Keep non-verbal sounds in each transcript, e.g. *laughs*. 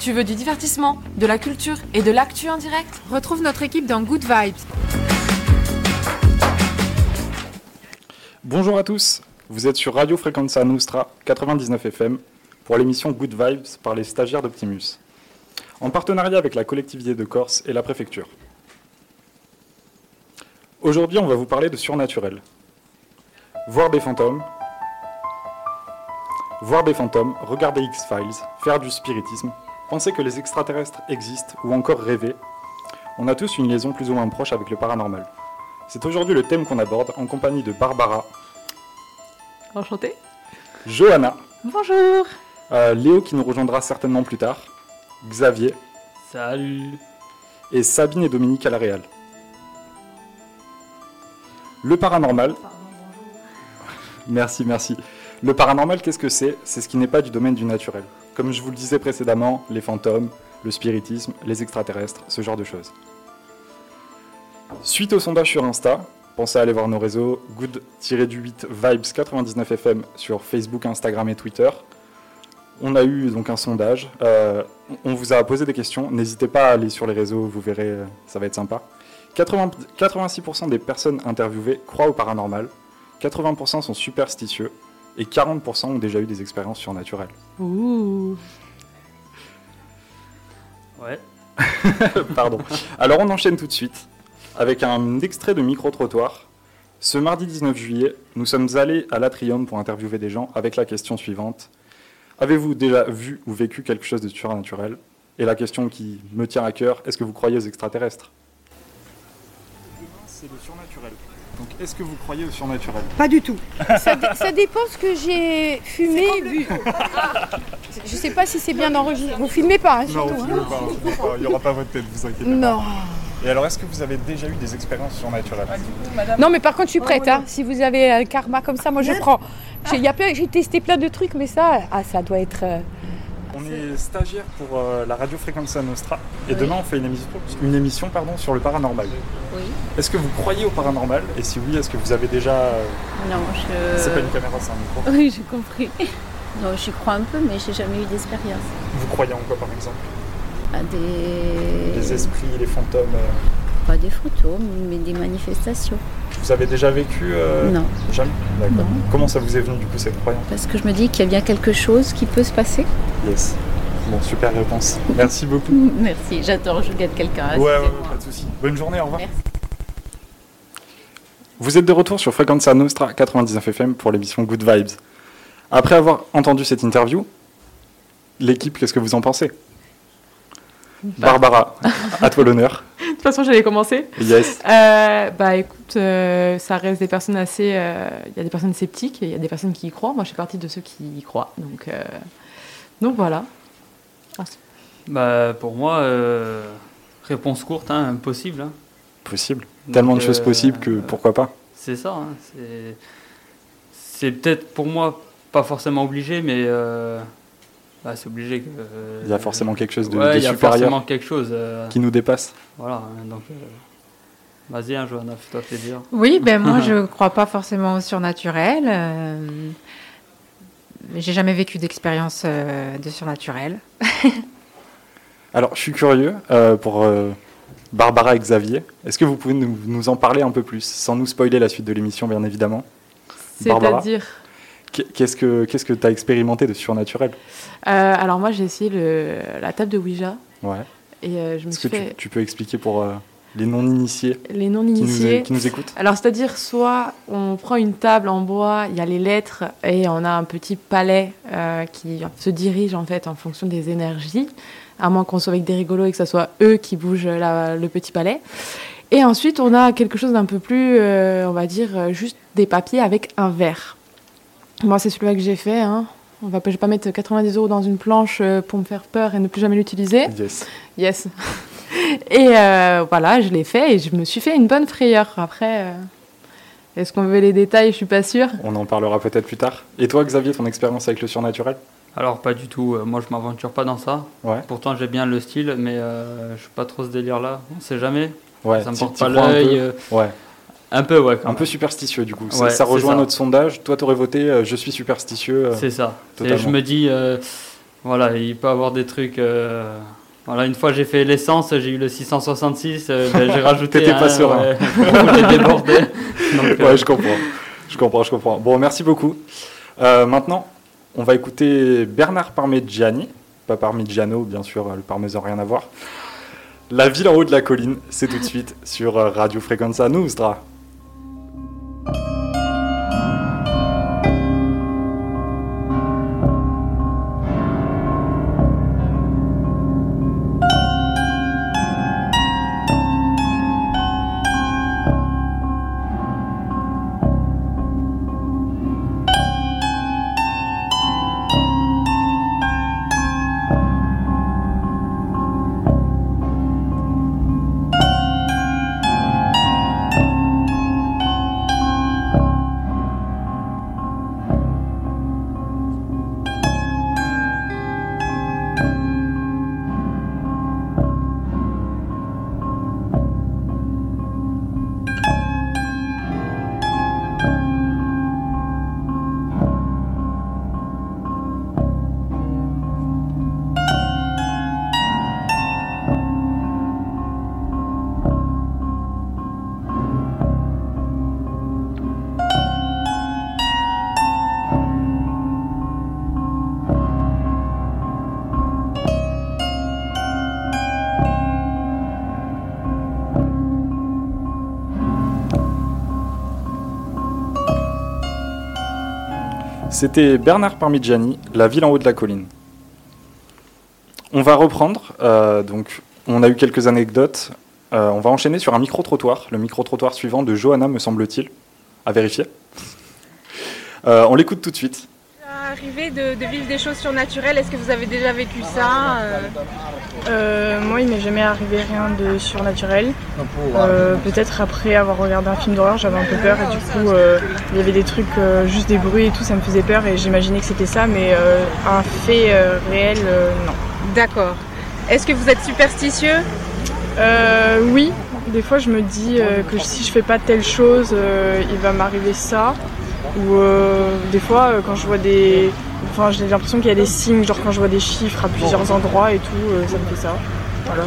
Tu veux du divertissement, de la culture et de l'actu en direct? Retrouve notre équipe dans Good Vibes. Bonjour à tous, vous êtes sur Radio Frequenza Nostra 99 FM pour l'émission Good Vibes par les stagiaires d'Optimus, en partenariat avec la collectivité de Corse et la préfecture. Aujourd'hui, on va vous parler de surnaturel. Voir des fantômes, voir des fantômes, regarder X-Files, faire du spiritisme, penser que les extraterrestres existent ou encore rêver. On a tous une liaison plus ou moins proche avec le paranormal. C'est aujourd'hui le thème qu'on aborde en compagnie de Barbara, Enchanté. Johanna, Bonjour. euh, Léo qui nous rejoindra certainement plus tard, Xavier Salut et Sabine et Dominique à la Réal. Le paranormal. *laughs* Merci, merci. Le paranormal, qu'est-ce que c'est? C'est ce qui n'est pas du domaine du naturel. Comme je vous le disais précédemment, les fantômes, le spiritisme, les extraterrestres, ce genre de choses. Suite au sondage sur Insta, pensez à aller voir nos réseaux good-du-8 vibes 99 FM sur Facebook, Instagram et Twitter. On a eu donc un sondage. Euh, on vous a posé des questions. N'hésitez pas à aller sur les réseaux, vous verrez, euh, ça va être sympa. 80 86% des personnes interviewées croient au paranormal, 80% sont superstitieux et 40% ont déjà eu des expériences surnaturelles. Ouh. Ouais. *laughs* Pardon. Alors on enchaîne tout de suite avec un extrait de micro-trottoir. Ce mardi 19 juillet, nous sommes allés à l'Atrium pour interviewer des gens avec la question suivante. Avez-vous déjà vu ou vécu quelque chose de surnaturel? Et la question qui me tient à cœur, est-ce que vous croyez aux extraterrestres? C'est le surnaturel. Donc est-ce que vous croyez au surnaturel? Pas du tout. Ça, dé- ça dépend ce que j'ai fumé, bu. Je sais pas si c'est bien enregistré. Vous filmez pas, hein, surtout. hein. il n'y aura pas votre tête, vous inquiétez Non. Et alors est-ce que vous avez déjà eu des expériences surnaturelles? Non, mais par contre, je suis prête. hein. Si vous avez un karma comme ça, moi je prends. J'ai il y a plein- j'ai testé plein de trucs, mais ça, ah, ça doit être. On est stagiaire pour euh, la radio Frequenza Nostra et demain on fait une émission, une émission pardon, sur le paranormal. Oui. Est-ce que vous croyez au paranormal? Et si oui, est-ce que vous avez déjà... euh, Non, je. C'est pas une caméra, c'est un micro? Oui, j'ai compris. *laughs* Non, j'y crois un peu, mais j'ai jamais eu d'expérience. Vous croyez en quoi par exemple? À des. Les esprits, les fantômes euh, Pas des photos, mais des manifestations. Vous avez déjà vécu euh, Non, Jamais D'accord. Non. Comment ça vous est venu du coup cette croyance parce que je me dis qu'il y a bien quelque chose qui peut se passer. Yes. Bon, super réponse. Merci beaucoup. *laughs* Merci, j'attends, je regarde quelqu'un. Ouais, ouais, pas de soucis. Bonne journée, au revoir. Merci. Vous êtes de retour sur Frequenza Nostra 99 FM pour l'émission Good Vibes. Après avoir entendu cette interview, l'équipe, qu'est-ce que vous en pensez? Barbara, à toi l'honneur. *laughs* De toute façon, j'allais commencer. Yes. Euh, bah écoute, euh, ça reste des personnes assez. euh, Il y a des personnes sceptiques et il y a des personnes qui y croient. Moi, je fais partie de ceux qui y croient. Donc, euh, donc voilà. Bah, pour moi, euh, réponse courte, hein, impossible. hein. Possible. Tellement de choses possibles que pourquoi pas. C'est ça. hein, c'est- C'est peut-être pour moi pas forcément obligé, mais euh, bah, c'est obligé que. euh, Il y a forcément quelque chose de, ouais, de il y a supérieur forcément quelque chose. euh, qui nous dépasse. Voilà, donc. euh, Vas-y, hein, Johanna, fais-toi plaisir. Oui, ben moi *laughs* je crois pas forcément au surnaturel. euh, J'ai jamais vécu d'expérience euh, de surnaturel. *laughs* Alors, je suis curieux euh, pour euh, Barbara et Xavier. Est-ce que vous pouvez nous, nous en parler un peu plus, sans nous spoiler la suite de l'émission, bien évidemment? C'est-à-dire? Qu'est- Qu'est-ce que tu as expérimenté de surnaturel? Euh, alors, moi, j'ai essayé le, la table de Ouija Ouais. et euh, je me Est-ce suis que tu, fait tu peux expliquer pour euh, les non-initiés les non-initiés. qui nous écoutent? Alors, c'est-à-dire, soit on prend une table en bois, il y a les lettres, et on a un petit palais euh, qui se dirige en fait en fonction des énergies, à moins qu'on soit avec des rigolos et que ce soit eux qui bougent la- le petit palais. Et ensuite, on a quelque chose d'un peu plus, on va dire, juste des papiers avec un verre. Moi, c'est celui-là que j'ai fait. Hein. On va, je vais pas mettre 90 euros dans une planche euh, pour me faire peur et ne plus jamais l'utiliser. Yes. Yes. *laughs* Et euh, voilà, je l'ai fait et je me suis fait une bonne frayeur. Après, euh, est-ce qu'on veut les détails? Je suis pas sûre. On en parlera peut-être plus tard. Et toi, Xavier, ton expérience avec le surnaturel? Alors, pas du tout. moi, je m'aventure pas dans ça. Ouais. Pourtant, j'ai bien le style, mais euh, je suis pas trop ce délire-là. On sait jamais. Ouais, ça me porte pas l'œil. euh, Ouais. Un peu, ouais. Un peu superstitieux du coup. Ça- Ouais, ça c'est rejoint ça. notre sondage. Toi, t'aurais voté euh, je suis superstitieux. euh, C'est ça. Et je me dis, euh, voilà, il peut avoir des trucs. voilà, une fois j'ai fait l'essence, j'ai eu le 666, euh, ben, j'ai *laughs* rajouté. T'étais pas serein. ouais, j'ai débordé. *laughs* Donc, Ouais, je comprends. Je comprends, je comprends. Bon, merci beaucoup. Maintenant, on va écouter Bernard Parmigiani. Pas Parmigiano, bien sûr, le parmesan, rien à voir. La ville en haut de la colline, c'est tout de suite sur Radio Frequenza Nostra. you C'était Bernard Parmigiani, La ville en haut de la colline. On va reprendre. euh, donc, on a eu quelques anecdotes. Euh, on va enchaîner sur un micro-trottoir, le micro-trottoir suivant de Johanna, me semble-t-il. À vérifier. Euh, on l'écoute tout de suite. Arrivé de, de vivre des choses surnaturelles, est-ce que vous avez déjà vécu ça euh, Euh, moi, il m'est jamais arrivé rien de surnaturel. Euh, Peut-être après avoir regardé un film d'horreur, j'avais un peu peur et du coup, euh, il y avait des trucs, juste des bruits et tout, ça me faisait peur et j'imaginais que c'était ça, mais un fait réel, non. D'accord. Est-ce que vous êtes superstitieux? Euh, oui, des fois, je me dis que si je fais pas telle chose, il va m'arriver ça. Ou euh, des fois, euh, quand je vois des. Enfin, j'ai l'impression qu'il y a des signes, genre quand je vois des chiffres à plusieurs endroits et tout, euh, ça me fait ça. Voilà.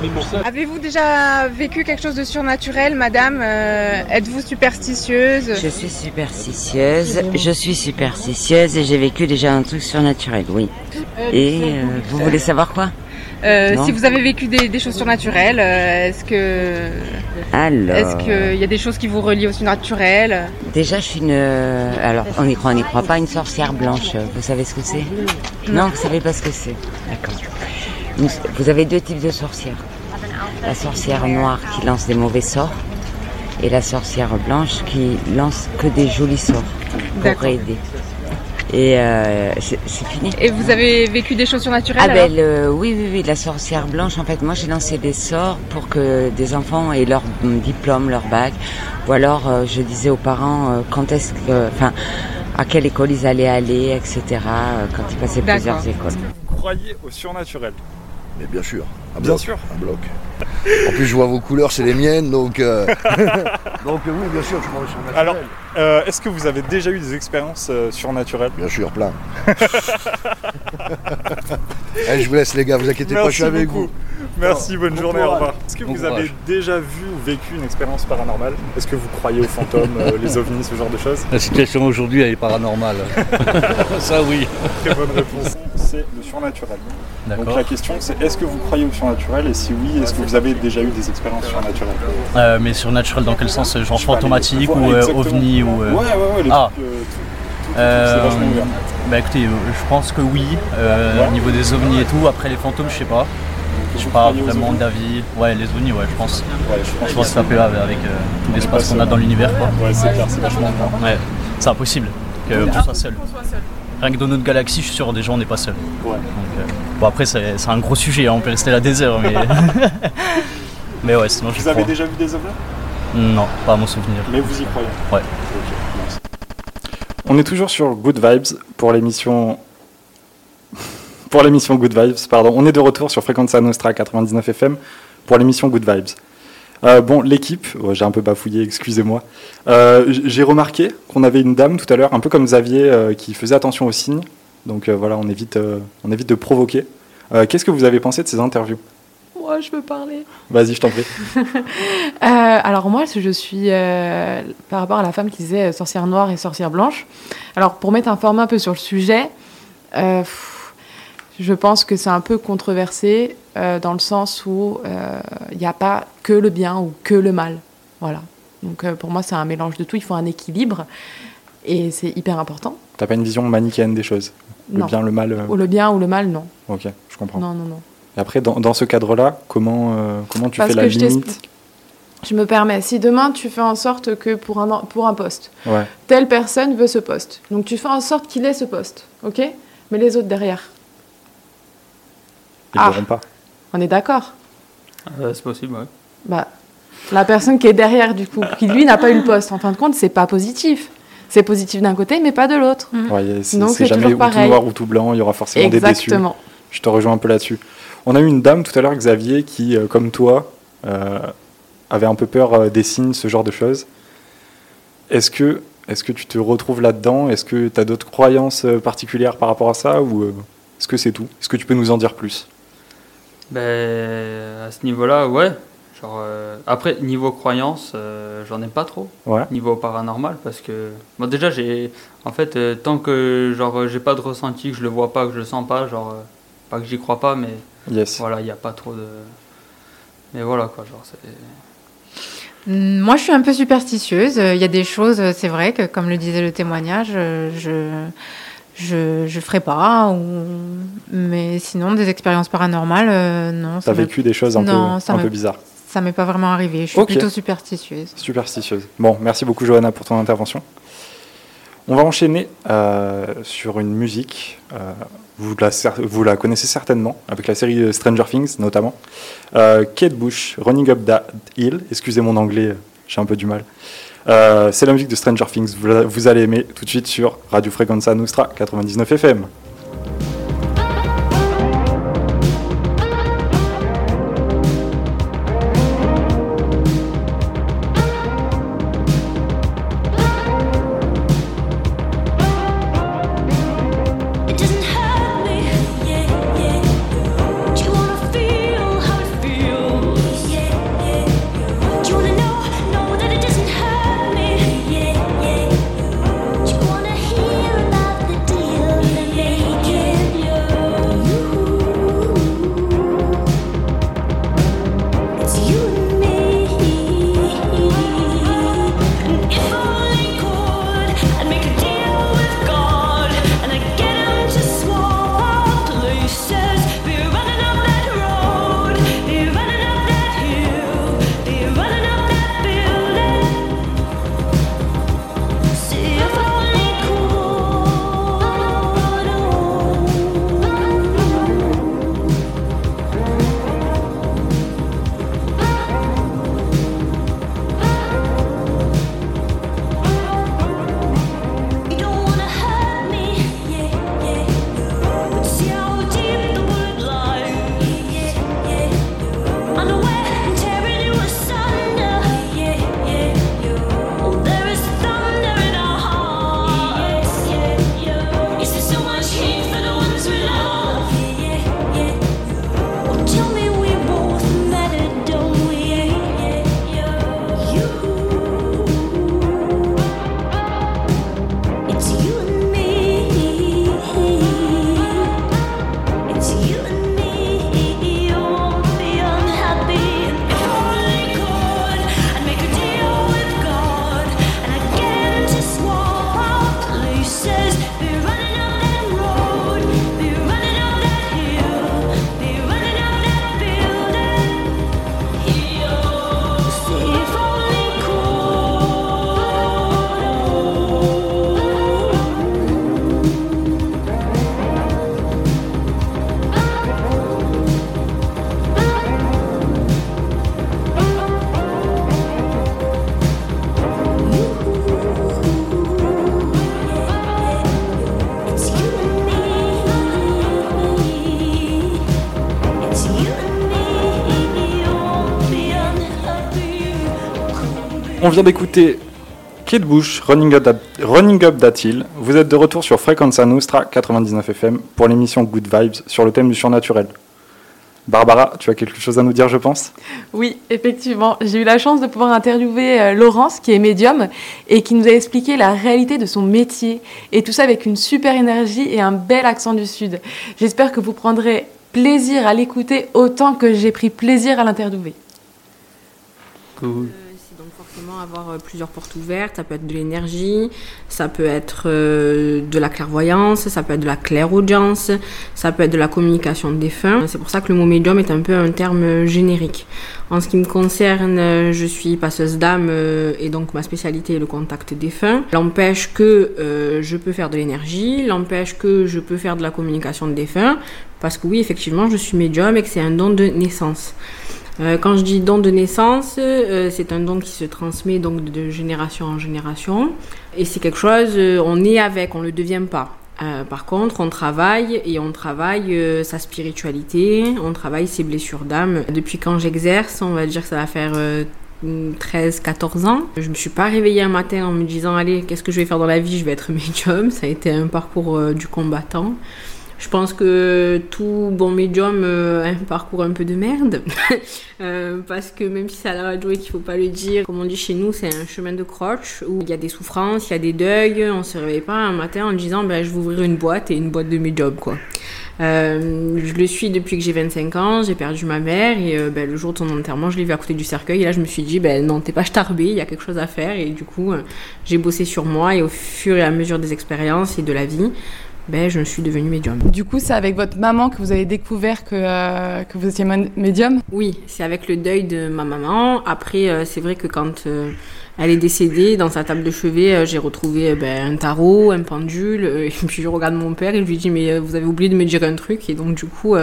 Avez-vous déjà vécu quelque chose de surnaturel, madame Euh, Êtes-vous superstitieuse? Je suis superstitieuse, je suis superstitieuse et j'ai vécu déjà un truc surnaturel, oui. Et euh, vous voulez savoir quoi? Euh, Non. Si vous avez vécu des, des choses surnaturelles, euh, est-ce que Alors, est-ce qu'il y a des choses qui vous relient au surnaturel? Déjà je suis une... euh, Alors, on y croit, on n'y croit pas, une sorcière blanche. Vous savez ce que c'est? Non, vous savez pas ce que c'est. D'accord. Vous avez deux types de sorcières. La sorcière noire qui lance des mauvais sorts et la sorcière blanche qui lance que des jolis sorts pour D'accord. aider. Et euh, c'est fini. Et vous avez vécu des choses surnaturelles Ah ben le- oui, oui, oui, la sorcière blanche, en fait, moi j'ai lancé des sorts pour que des enfants aient leur diplôme, leur bac, ou alors euh, je disais aux parents euh, quand est-ce que, enfin, à quelle école ils allaient aller, etc., euh, quand ils passaient plusieurs écoles. Vous croyez au surnaturel? Mais bien sûr, un Bien bloc, sûr. un bloc. En plus, je vois vos couleurs, c'est les miennes, donc. euh, *laughs* donc oui, bien sûr, je au surnaturel. Alors, euh, est-ce que vous avez déjà eu des expériences euh, surnaturelles? Bien sûr, plein. Allez, *laughs* je vous laisse les gars, vous inquiétez pas, je suis avec vous. Merci, bonne Bon journée, au revoir. Est-ce que Bon vous avez déjà vu ou vécu une expérience paranormale? Est-ce que vous croyez aux fantômes, euh, les ovnis, ce genre de choses? La situation aujourd'hui, elle est paranormale. *laughs* Ça, oui. Très bonne réponse. C'est le surnaturel. Donc la question c'est est-ce que vous croyez au surnaturel et si oui, est-ce que vous avez déjà eu des expériences surnaturelles? Euh, mais surnaturel dans quel sens Genre sais pas, fantomatique ou euh, ovni ou. euh, Ouais, ouais, ouais, les Ah. trucs, euh, tout- tout- tout- euh, bah écoutez, euh, je pense que oui. euh, Ouais. Au niveau des ovnis et tout. Après les fantômes, je sais pas. Je Vous pas vraiment d'avis. Ouais, les ovnis, ouais, je pense. Ouais, je pense Je pense que ça peut avec euh, tout l'espace qu'on a dans l'univers, quoi. Ouais, c'est clair, c'est vachement ouvert. Ouais, c'est impossible que qu'on soit seul. Rien que dans notre galaxie, je suis sûr, déjà, on n'est pas seul. Ouais. Donc, euh, bon, après, c'est c'est un gros sujet, hein, on peut rester là des heures, mais. *laughs* mais ouais, sinon, je Vous avez crois. déjà vu des ovnis Non, pas à mon souvenir. Mais vous y croyez? Ouais. Ok, merci. On est toujours sur Good Vibes pour l'émission. *laughs* pour l'émission Good Vibes, pardon. On est de retour sur Frequenza Nostra 99 FM pour l'émission Good Vibes. Euh, bon, l'équipe, j'ai un peu bafouillé, excusez-moi. Euh, j'ai remarqué qu'on avait une dame tout à l'heure, un peu comme Xavier, euh, qui faisait attention aux signes. Donc voilà, on évite, on évite de provoquer. Qu'est-ce que vous avez pensé de ces interviews? Moi, je veux parler. Vas-y, je t'en prie. *laughs* Alors moi, je suis par rapport à la femme qui disait sorcière noire et sorcière blanche. Alors pour m'être informée un peu sur le sujet, pff, je pense que c'est un peu controversé euh, dans le sens où euh, il n'y a pas que le bien ou que le mal. Voilà. Donc euh, pour moi, c'est un mélange de tout. Il faut un équilibre et c'est hyper important. T'as pas une vision manichéenne des choses? Le Non. bien, le mal euh, Ou le bien ou le mal, non. Ok, je comprends. Non, non, non. Et après, dans, dans ce cadre-là, comment, euh, comment tu Parce fais la limite? Je me permets, si demain tu fais en sorte que pour un, pour un poste, Ouais. telle personne veut ce poste, donc tu fais en sorte qu'il ait ce poste, ok? Mais les autres derrière, Ils Ah. l'auront pas. on est d'accord Euh, c'est possible, ouais. Bah, la personne qui est derrière, du coup, qui lui n'a pas eu le poste, en fin de compte, c'est pas positif. C'est positif d'un côté, mais pas de l'autre. Ouais, c'est Donc c'est c'est jamais toujours ou tout noir ou tout blanc, il y aura forcément des déçus. Exactement. Je te rejoins un peu là-dessus. On a eu une dame tout à l'heure, Xavier, qui, euh, comme toi, euh, avait un peu peur euh, des signes, ce genre de choses. Est-ce que, est que tu te retrouves là-dedans? Est-ce que tu as d'autres croyances particulières par rapport à ça? Ou euh, est-ce que c'est tout? Est-ce que tu peux nous en dire plus? Ben, à ce niveau-là, ouais. Genre, euh, après, niveau croyance, euh, j'en ai pas trop. Ouais. Niveau paranormal, parce que. Bon, déjà, j'ai. En fait, euh, tant que genre, j'ai pas de ressenti, que je le vois pas, que je le sens pas, genre. euh, pas que j'y crois pas, mais. Yes. Voilà, il n'y a pas trop de. Mais voilà, quoi, genre, c'est. Mm, Moi, je suis un peu superstitieuse. Il y a des choses, c'est vrai que, comme le disait le témoignage, je je je ferai pas. Ou... Mais sinon, des expériences paranormales, euh, non. T'as vécu des choses un peu- Non, un peu bizarres. Ça m'est pas vraiment arrivé. Je suis plutôt superstitieuse. Superstitieuse. Bon, merci beaucoup Johanna pour ton intervention. On va enchaîner euh, sur une musique. euh, vous, la, vous la connaissez certainement, avec la série Stranger Things notamment. Euh, Kate Bush, Running Up That Hill. Excusez mon anglais, j'ai un peu du mal. Euh, C'est la musique de Stranger Things. Vous, vous allez aimer tout de suite sur Radio Frequenza Nostra 99 FM. Vient d'écouter Kid Bush, Running Up, That, Running Up That Hill, vous êtes de retour sur Frequenza Nostra 99 FM pour l'émission Good Vibes sur le thème du surnaturel. Barbara, tu as quelque chose à nous dire, je pense? Oui, effectivement. J'ai eu la chance de pouvoir interviewer euh, Laurence, qui est médium, et qui nous a expliqué la réalité de son métier. Et tout ça avec une super énergie et un bel accent du Sud. J'espère que vous prendrez plaisir à l'écouter autant que j'ai pris plaisir à l'interviewer. Cool. Avoir euh, plusieurs portes ouvertes. Ça peut être de l'énergie, ça peut être euh, de la clairvoyance, ça peut être de la clairaudience, ça peut être de la communication de défunts. C'est pour ça que le mot médium est un peu un terme générique. En ce qui me concerne, euh, je suis passeuse d'âme et donc ma spécialité est le contact défunt. L'empêche que je peux faire de l'énergie, l'empêche que je peux faire de la communication de défunts, parce que oui, effectivement, je suis médium et que c'est un don de naissance. Euh, quand je dis don de naissance, euh, c'est un don qui se transmet donc de génération en génération. Et c'est quelque chose, euh, on est avec, on ne le devient pas. Euh, par contre, on travaille et on travaille euh, sa spiritualité, on travaille ses blessures d'âme. Depuis quand j'exerce, on va dire que ça va faire 13-14 ans. Je me suis pas réveillée un matin en me disant allez, qu'est-ce que je vais faire dans la vie? Je vais être *laughs* médium. Ça a été un parcours euh, du combattant. Je pense que tout bon médium euh, a un parcours un peu de merde. *laughs* Euh, parce que même si c'est à la radio et qu'il faut pas le dire, comme on dit chez nous, c'est un chemin de croche où il y a des souffrances, il y a des deuils. On se réveille pas un matin en disant ben, je vais ouvrir une boîte et une boîte de médium quoi. Euh, je le suis depuis que j'ai 25 ans, j'ai perdu ma mère et euh, ben, le jour de son enterrement, je l'ai vu à côté du cercueil et là je me suis dit ben non, t'es pas starbé, il y a quelque chose à faire et du coup euh, j'ai bossé sur moi et au fur et à mesure des expériences et de la vie, ben je suis devenue médium. Du coup, c'est avec votre maman que vous avez découvert que, euh, que vous étiez médium? Oui, c'est avec le deuil de ma maman. Après, euh, c'est vrai que quand euh, elle est décédée, dans sa table de chevet, j'ai retrouvé ben, un tarot, un pendule. *laughs* et puis je regarde mon père et je lui dis mais vous avez oublié de me dire un truc. Et donc du coup,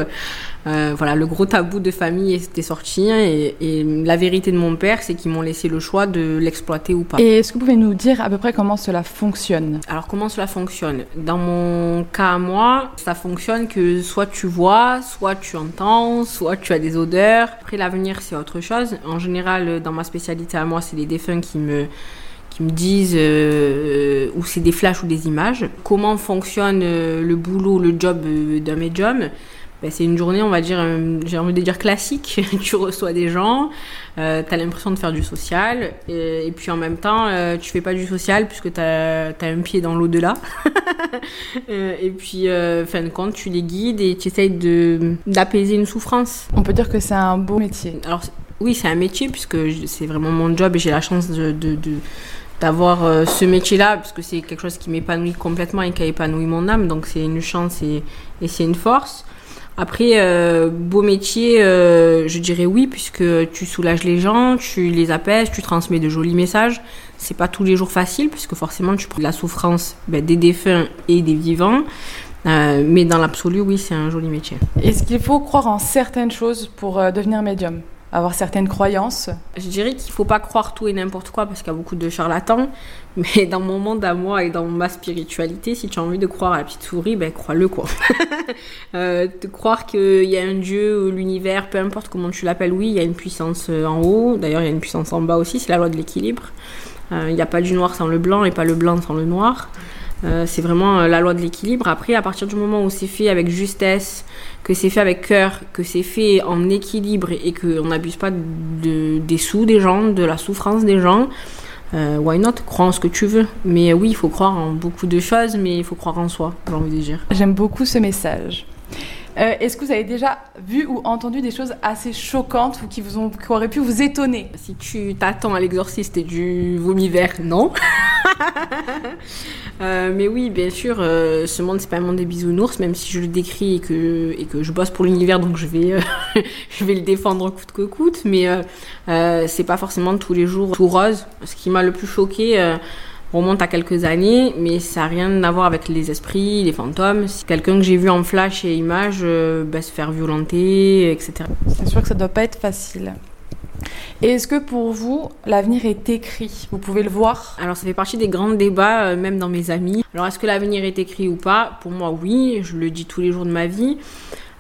euh, voilà, le gros tabou de famille était sorti. hein, Et, et la vérité de mon père, c'est qu'ils m'ont laissé le choix de l'exploiter ou pas. Et est-ce que vous pouvez nous dire à peu près comment cela fonctionne? Alors comment cela fonctionne? Dans mon cas à moi, ça fonctionne que soit tu vois, soit tu entends, soit tu as des odeurs. Après l'avenir c'est autre chose. En général, dans ma spécialité à moi, c'est les défunts qui me qui me disent euh, ou c'est des flashs ou des images. Comment fonctionne euh, le boulot, le job d'un médium? Ben, c'est une journée, on va dire, euh, j'ai envie de dire classique. *laughs* tu reçois des gens, euh, tu as l'impression de faire du social, et, et puis en même temps, euh, tu fais pas du social puisque tu as, un pied dans l'au-delà. *laughs* Euh, et puis, euh, fin de compte, tu les guides et tu essayes d'apaiser une souffrance. On peut dire que c'est un beau métier. Alors, oui, c'est un métier puisque c'est vraiment mon job et j'ai la chance de. de- de- d'avoir euh, ce métier-là, parce que c'est quelque chose qui m'épanouit complètement et qui a épanoui mon âme, donc c'est une chance et, et c'est une force. Après, euh, beau métier, euh, je dirais oui, puisque tu soulages les gens, tu les apaises, tu transmets de jolis messages. C'est pas tous les jours facile, puisque forcément tu prends la souffrance ben, des défunts et des vivants. Euh, mais dans l'absolu, oui, c'est un joli métier. Est-ce qu'il faut croire en certaines choses pour devenir médium? Avoir certaines croyances Je dirais qu'il faut pas croire tout et n'importe quoi parce qu'il y a beaucoup de charlatans. *laughs* Mais dans mon monde à moi et dans ma spiritualité, si tu as envie de croire à la petite souris, ben crois-le quoi. *laughs* euh, de croire qu'il y a un dieu ou l'univers, peu importe comment tu l'appelles, oui, il y a une puissance euh, en haut. D'ailleurs, il y a une puissance en bas aussi, c'est la loi de l'équilibre. Euh, Il n'y a pas du noir sans le blanc et pas le blanc sans le noir. Euh, c'est vraiment la loi de l'équilibre. Après, à partir du moment où c'est fait avec justesse, que c'est fait avec cœur, que c'est fait en équilibre et qu'on n'abuse pas de, des sous des gens, de la souffrance des gens, euh, why not? Crois en ce que tu veux. Mais oui, il faut croire en beaucoup de choses, mais il faut croire en soi, j'ai envie de dire. J'aime beaucoup ce message. Euh, Est-ce que vous avez déjà vu ou entendu des choses assez choquantes ou qui, vous ont, qui auraient pu vous étonner? Si tu t'attends à l'exorciste et du vomi vert, non. *laughs* *laughs* Euh, mais oui, bien sûr, euh, ce monde c'est pas un monde des bisounours, même si je le décris et que, je bosse pour l'univers, donc je vais, euh, *laughs* je vais le défendre coûte que coûte. Mais c'est pas forcément tous les jours tout rose. Ce qui m'a le plus choqué remonte à quelques années, mais ça n'a rien à voir avec les esprits, les fantômes. Quelqu'un que j'ai vu en flash et image bah, se faire violenter, etc. C'est sûr que ça doit pas être facile. Et est-ce que pour vous, l'avenir est écrit? Vous pouvez le voir? Alors ça fait partie des grands débats, euh, même dans mes amis. Alors est-ce que l'avenir est écrit ou pas? Pour moi oui, je le dis tous les jours de ma vie.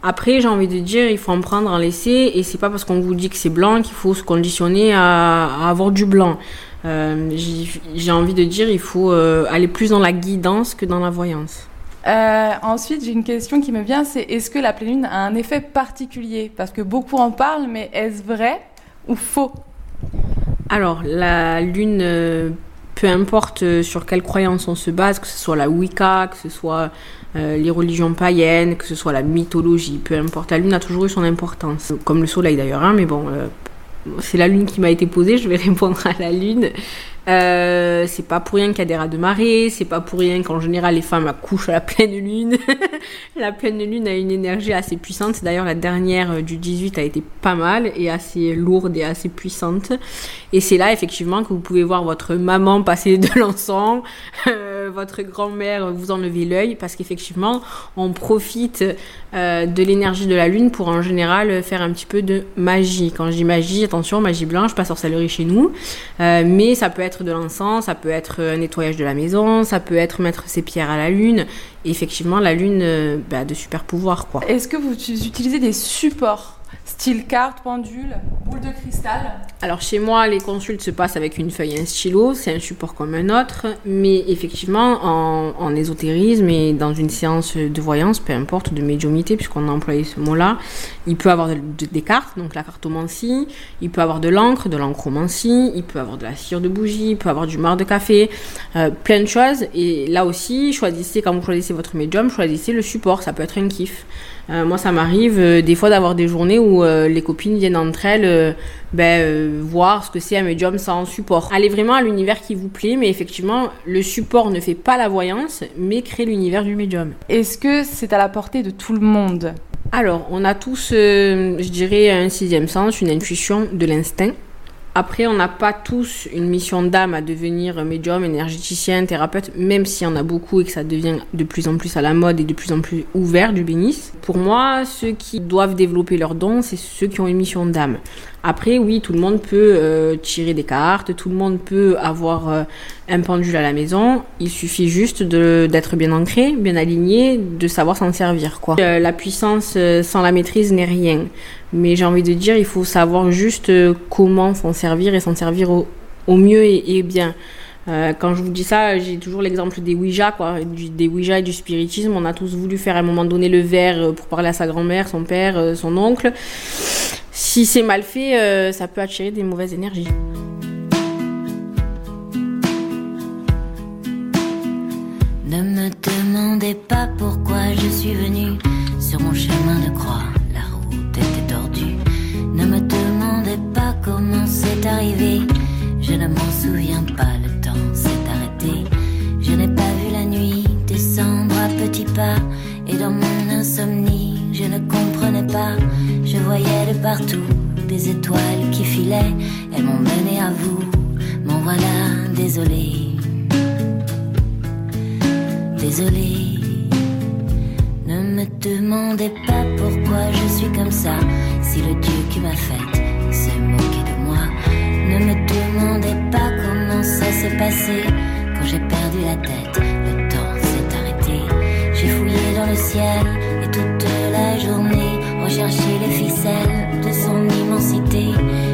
Après, j'ai envie de dire, il faut en prendre, en laisser, et c'est pas parce qu'on vous dit que c'est blanc qu'il faut se conditionner à, à avoir du blanc. Euh, j'ai envie de dire, il faut euh, aller plus dans la guidance que dans la voyance. Euh, ensuite, j'ai une question qui me vient, c'est est-ce que la pleine lune a un effet particulier? Parce que beaucoup en parlent, mais est-ce vrai? Ou faux? Alors, la lune, euh, peu importe euh, sur quelle croyance on se base, que ce soit la Wicca, que ce soit euh, les religions païennes, que ce soit la mythologie, peu importe, la lune a toujours eu son importance. Comme le soleil d'ailleurs, hein, mais bon, c'est la lune qui m'a été posée, je vais *laughs* répondre à la lune. Euh, c'est pas pour rien qu'il y a des rats de marée, c'est pas pour rien qu'en général les femmes accouchent à la pleine lune. *laughs* la pleine lune a une énergie assez puissante. D'ailleurs, la dernière euh, du 18 a été pas mal et assez lourde et assez puissante. Et c'est là effectivement que vous pouvez voir votre maman passer de l'encens, *laughs* euh, votre grand-mère vous enlever l'œil, parce qu'effectivement, on profite euh, de l'énergie de la lune pour en général faire un petit peu de magie. Quand je dis magie, attention, magie blanche, pas sorcellerie chez nous, Euh, mais ça peut être de l'encens, ça peut être un nettoyage de la maison, ça peut être mettre ses pierres à la lune. Effectivement, la lune euh, bah, a de super pouvoirs, quoi. Est-ce que vous utilisez des supports? Style carte, pendule, boule de cristal Alors chez moi, les consultes se passent avec une feuille et un stylo, c'est un support comme un autre, mais effectivement, en, ésotérisme et dans une séance de voyance, peu importe, de médiumité, puisqu'on a employé ce mot-là, il peut avoir de- de- des cartes, donc la cartomancie, il peut avoir de l'encre, de l'encromancie, il peut avoir de la cire de bougie, il peut avoir du marc de café, euh, plein de choses, et là aussi, choisissez, quand vous choisissez votre médium, choisissez le support, ça peut être un kiff. Euh, moi, ça m'arrive euh, des fois d'avoir des journées où euh, les copines viennent entre elles ben, voir ce que c'est un médium sans support. Allez vraiment à l'univers qui vous plaît, mais effectivement, le support ne fait pas la voyance, mais crée l'univers du médium. Est-ce que c'est à la portée de tout le monde? Alors, on a tous, je dirais, un sixième sens, une intuition de l'instinct. Après, on n'a pas tous une mission d'âme à devenir médium, énergéticien, thérapeute, même s'il y en a beaucoup et que ça devient de plus en plus à la mode et de plus en plus ouvert du bénis. Pour moi, ceux qui doivent développer leurs dons, c'est ceux qui ont une mission d'âme. Après, oui, tout le monde peut euh, tirer des cartes, tout le monde peut avoir euh, un pendule à la maison. Il suffit juste d'être bien ancré, bien aligné, de savoir s'en servir. Quoi. Euh, la puissance sans la maîtrise n'est rien. Mais j'ai envie de dire, il faut savoir juste euh, comment s'en servir et s'en servir au, mieux et, bien. Euh, quand je vous dis ça, j'ai toujours l'exemple des Ouija, quoi, des Ouija et du spiritisme. On a tous voulu faire à un moment donné le verre euh, pour parler à sa grand-mère, son père, son oncle. Si c'est mal fait, ça peut attirer des mauvaises énergies. Ne me demandez pas pourquoi je suis venue sur mon chemin de croix. Comment c'est arrivé? Je ne m'en souviens pas, le temps s'est arrêté. Je n'ai pas vu la nuit descendre à petits pas. Et dans mon insomnie, je ne comprenais pas. Je voyais de partout des étoiles qui filaient. Elles m'ont mené à vous. M'en voilà, désolé. Désolé, ne me demandez pas pourquoi je suis comme ça. Si le Dieu qui m'a faite me demandez pas comment ça s'est passé. Quand j'ai perdu la tête, le temps s'est arrêté. J'ai fouillé dans le ciel et toute la journée recherché les ficelles de son immensité.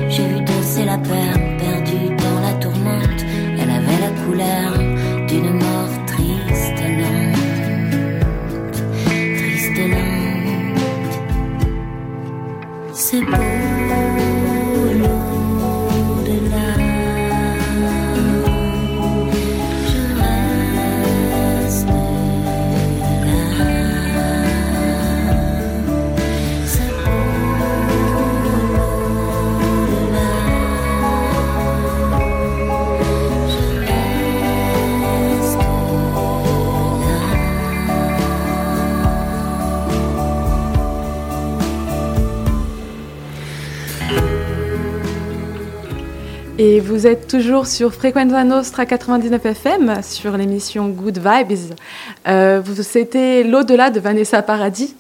J'ai vu danser la peur perdue dans la tourmente. Elle avait la couleur d'une mort triste et lente, triste et lente. C'est beau vous êtes toujours sur Frequenza Nostra 99 FM sur l'émission Good Vibes. Euh, C'était l'au-delà de Vanessa Paradis,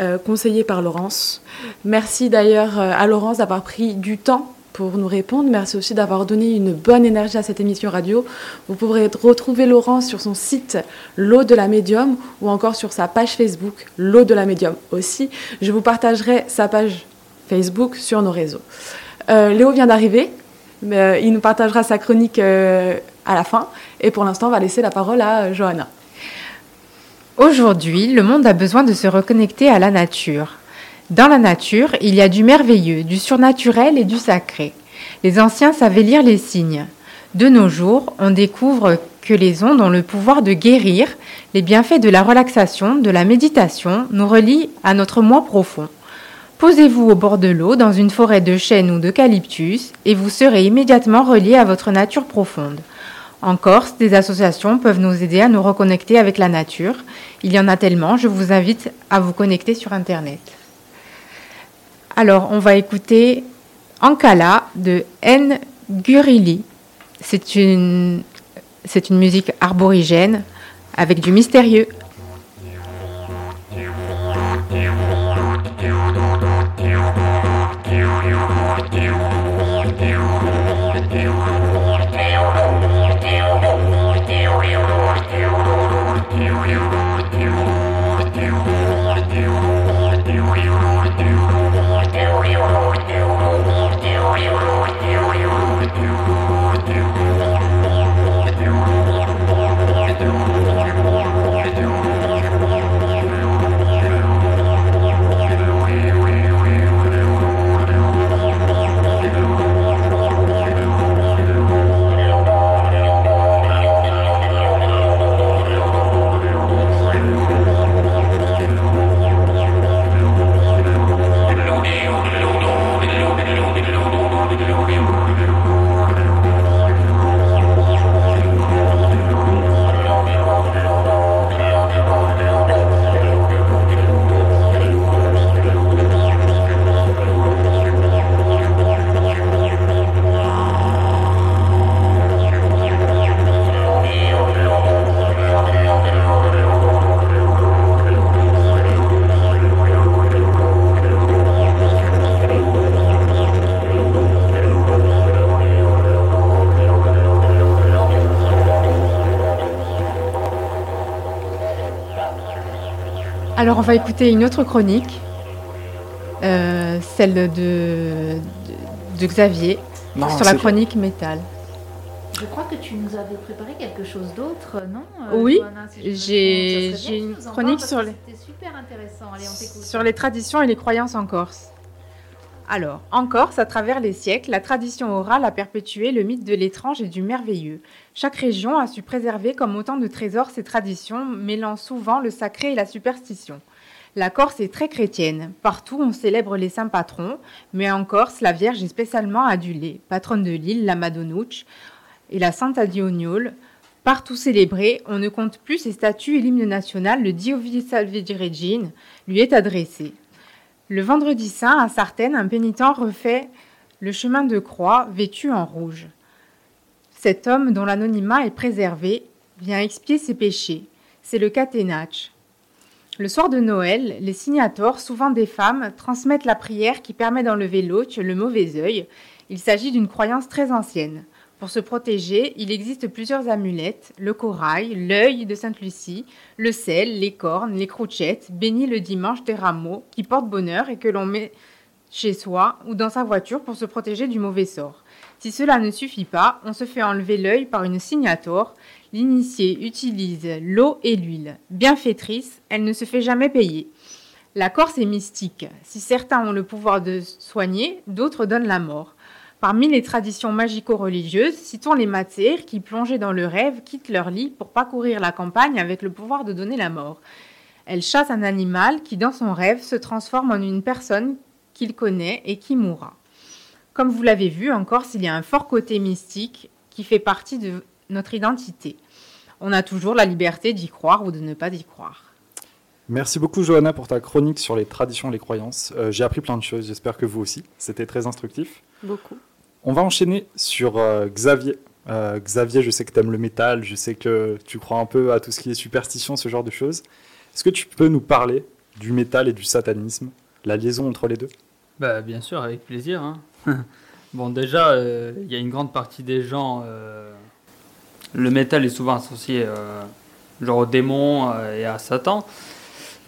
euh, conseillée par Laurence. Merci d'ailleurs euh, à Laurence d'avoir pris du temps pour nous répondre. Merci aussi d'avoir donné une bonne énergie à cette émission radio. Vous pourrez retrouver Laurence sur son site L'eau de la médium ou encore sur sa page Facebook L'eau de la médium aussi. Je vous partagerai sa page Facebook sur nos réseaux. Euh, Léo vient d'arriver. Euh, il nous partagera sa chronique euh, à la fin. Et pour l'instant, on va laisser la parole à euh, Johanna. Aujourd'hui, le monde a besoin de se reconnecter à la nature. Dans la nature, il y a du merveilleux, du surnaturel et du sacré. Les anciens savaient lire les signes. De nos jours, on découvre que les ondes ont le pouvoir de guérir. Les bienfaits de la relaxation, de la méditation nous relient à notre moi profond. Posez-vous au bord de l'eau dans une forêt de chênes ou d'eucalyptus et vous serez immédiatement relié à votre nature profonde. En Corse, des associations peuvent nous aider à nous reconnecter avec la nature. Il y en a tellement, je vous invite à vous connecter sur Internet. Alors, on va écouter Ankala de N. Gurili. C'est une, c'est une musique arborigène avec du mystérieux. Alors, on va écouter une autre chronique, euh, celle de, de, de Xavier, Non, sur la chronique métal. Je crois que tu nous avais préparé quelque chose d'autre, non euh, Oui, si j'ai une chronique sur les, que C'était super intéressant. Allez, on t'écoute. sur les traditions et les croyances en Corse. Alors, en Corse, à travers les siècles, la tradition orale a perpétué le mythe de l'étrange et du merveilleux. Chaque région a su préserver comme autant de trésors ses traditions, mêlant souvent le sacré et la superstition. La Corse est très chrétienne. Partout, on célèbre les saints patrons, mais en Corse, la Vierge est spécialement adulée. Patronne de l'île, la Madonouche et la Santa Dioniole. Partout célébrée, on ne compte plus ses statues et l'hymne national, le Dio salve Regine, lui est adressé. Le vendredi saint, à Sartène, un pénitent refait le chemin de croix vêtu en rouge. Cet homme, dont l'anonymat est préservé, vient expier ses péchés. C'est le caténach. Le soir de Noël, les signators, souvent des femmes, transmettent la prière qui permet d'enlever l'autre, le mauvais œil. Il s'agit d'une croyance très ancienne. Pour se protéger, il existe plusieurs amulettes, le corail, l'œil de Sainte-Lucie, le sel, les cornes, les crouchettes, bénis le dimanche des rameaux, qui portent bonheur et que l'on met chez soi ou dans sa voiture pour se protéger du mauvais sort. Si cela ne suffit pas, on se fait enlever l'œil par une signator. L'initié utilise l'eau et l'huile. Bienfaitrice, elle ne se fait jamais payer. La Corse est mystique. Si certains ont le pouvoir de soigner, d'autres donnent la mort. Parmi les traditions magico-religieuses, citons les matsères qui, plongés dans le rêve, quittent leur lit pour parcourir la campagne avec le pouvoir de donner la mort. Elles chassent un animal qui, dans son rêve, se transforme en une personne qu'il connaît et qui mourra. Comme vous l'avez vu, en Corse, il y a un fort côté mystique qui fait partie de notre identité. On a toujours la liberté d'y croire ou de ne pas y croire. Merci beaucoup Johanna pour ta chronique sur les traditions et les croyances. Euh, J'ai appris plein de choses, j'espère que vous aussi. C'était très instructif. Beaucoup. On va enchaîner sur euh, Xavier. Euh, Xavier, je sais que tu aimes le métal, je sais que tu crois un peu à tout ce qui est superstition, ce genre de choses. Est-ce que tu peux nous parler du métal et du satanisme, la liaison entre les deux? Bah, bien sûr, avec plaisir. hein. *laughs* bon, déjà, euh, il y a une grande partie des gens. le métal est souvent associé genre au démon euh, et à Satan.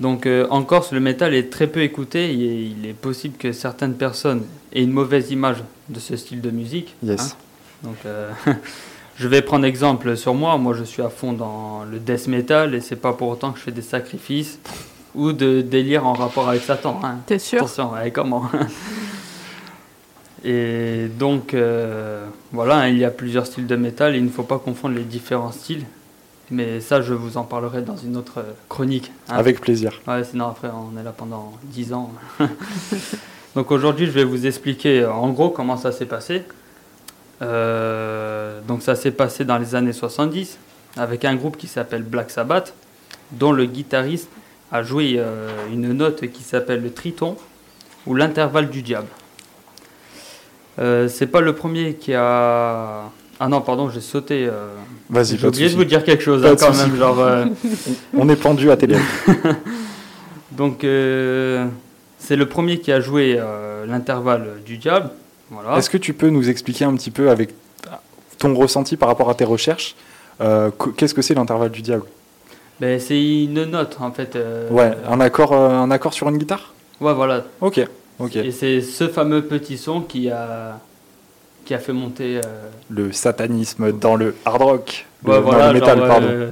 Donc euh, en Corse, le métal est très peu écouté. et il est possible que certaines personnes aient une mauvaise image de ce style de musique. Yes. hein. Donc, euh, *laughs* je vais prendre exemple sur moi. Moi, je suis à fond dans le death metal et c'est pas pour autant que je fais des sacrifices *laughs* ou de délire en rapport avec Satan. Hein. T'es sûr? Attention, ouais, comment? *laughs* Et donc, euh, voilà, hein, il y a plusieurs styles de métal et il ne faut pas confondre les différents styles. Mais ça, je vous en parlerai dans une autre euh, chronique. hein. Avec plaisir. Ouais, sinon après, on est là pendant 10 ans. *laughs* donc aujourd'hui, je vais vous expliquer euh, en gros comment ça s'est passé. Euh, donc ça s'est passé dans les années 70 avec un groupe qui s'appelle Black Sabbath, dont le guitariste a joué euh, une note qui s'appelle le triton ou l'intervalle du diable. Euh, c'est pas le premier qui a. Ah non, pardon, j'ai sauté. euh, Vas-y, J'ai de oublié de souci. vous dire quelque chose hein, de quand même. Genre, euh, *laughs* On est pendu à lèvres. *laughs* Donc, euh, c'est le premier qui a joué euh, l'intervalle du diable. Voilà. Est-ce que tu peux nous expliquer un petit peu avec ton ressenti par rapport à tes recherches qu- Qu'est-ce que c'est l'intervalle du diable? Ben, c'est une note en fait. Ouais, un accord, un accord sur une guitare? Ouais, voilà. Ok, ok. Et c'est ce fameux petit son qui a, qui a fait monter. euh, Le satanisme dans le hard rock. Le, dans voilà, le métal, genre, pardon. euh,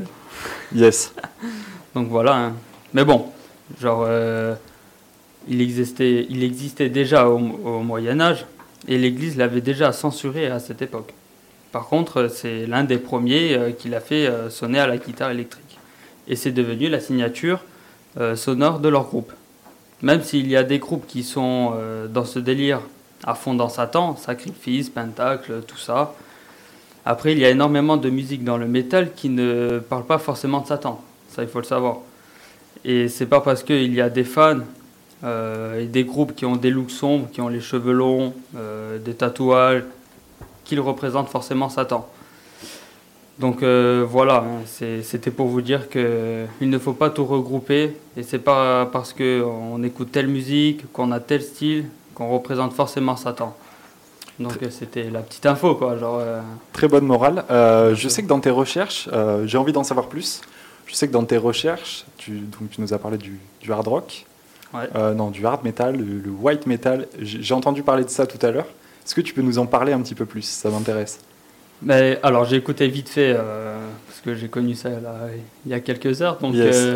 Yes. *laughs* Donc voilà. hein. Mais bon, genre, euh, il, existait, il existait déjà au, au Moyen-Âge et l'Église l'avait déjà censuré à cette époque. Par contre, c'est l'un des premiers euh, qui l'a fait euh, sonner à la guitare électrique. Et c'est devenu la signature euh, sonore de leur groupe. Même s'il y a des groupes qui sont dans ce délire à fond dans Satan, Sacrifice, Pentacle, tout ça. Après, il y a énormément de musique dans le métal qui ne parle pas forcément de Satan. Ça, il faut le savoir. Et c'est pas parce qu'il y a des fans euh, et des groupes qui ont des looks sombres, qui ont les cheveux longs, euh, des tatouages, qu'ils représentent forcément Satan. Donc euh, voilà, hein, c'était pour vous dire que il ne faut pas tout regrouper et c'est pas parce qu'on écoute telle musique, qu'on a tel style, qu'on représente forcément Satan. Donc c'était la petite info quoi, genre. euh, Très bonne morale. Euh, je sais que dans tes recherches, euh, j'ai envie d'en savoir plus. Je sais que dans tes recherches, tu, donc tu nous as parlé du, du hard rock, Ouais. Non, du hard metal, le, le white metal. J'ai entendu parler de ça tout à l'heure. Est-ce que tu peux nous en parler un petit peu plus? Ça m'intéresse. Mais alors j'ai écouté vite fait parce que j'ai connu ça là, il y a quelques heures. Donc Yes.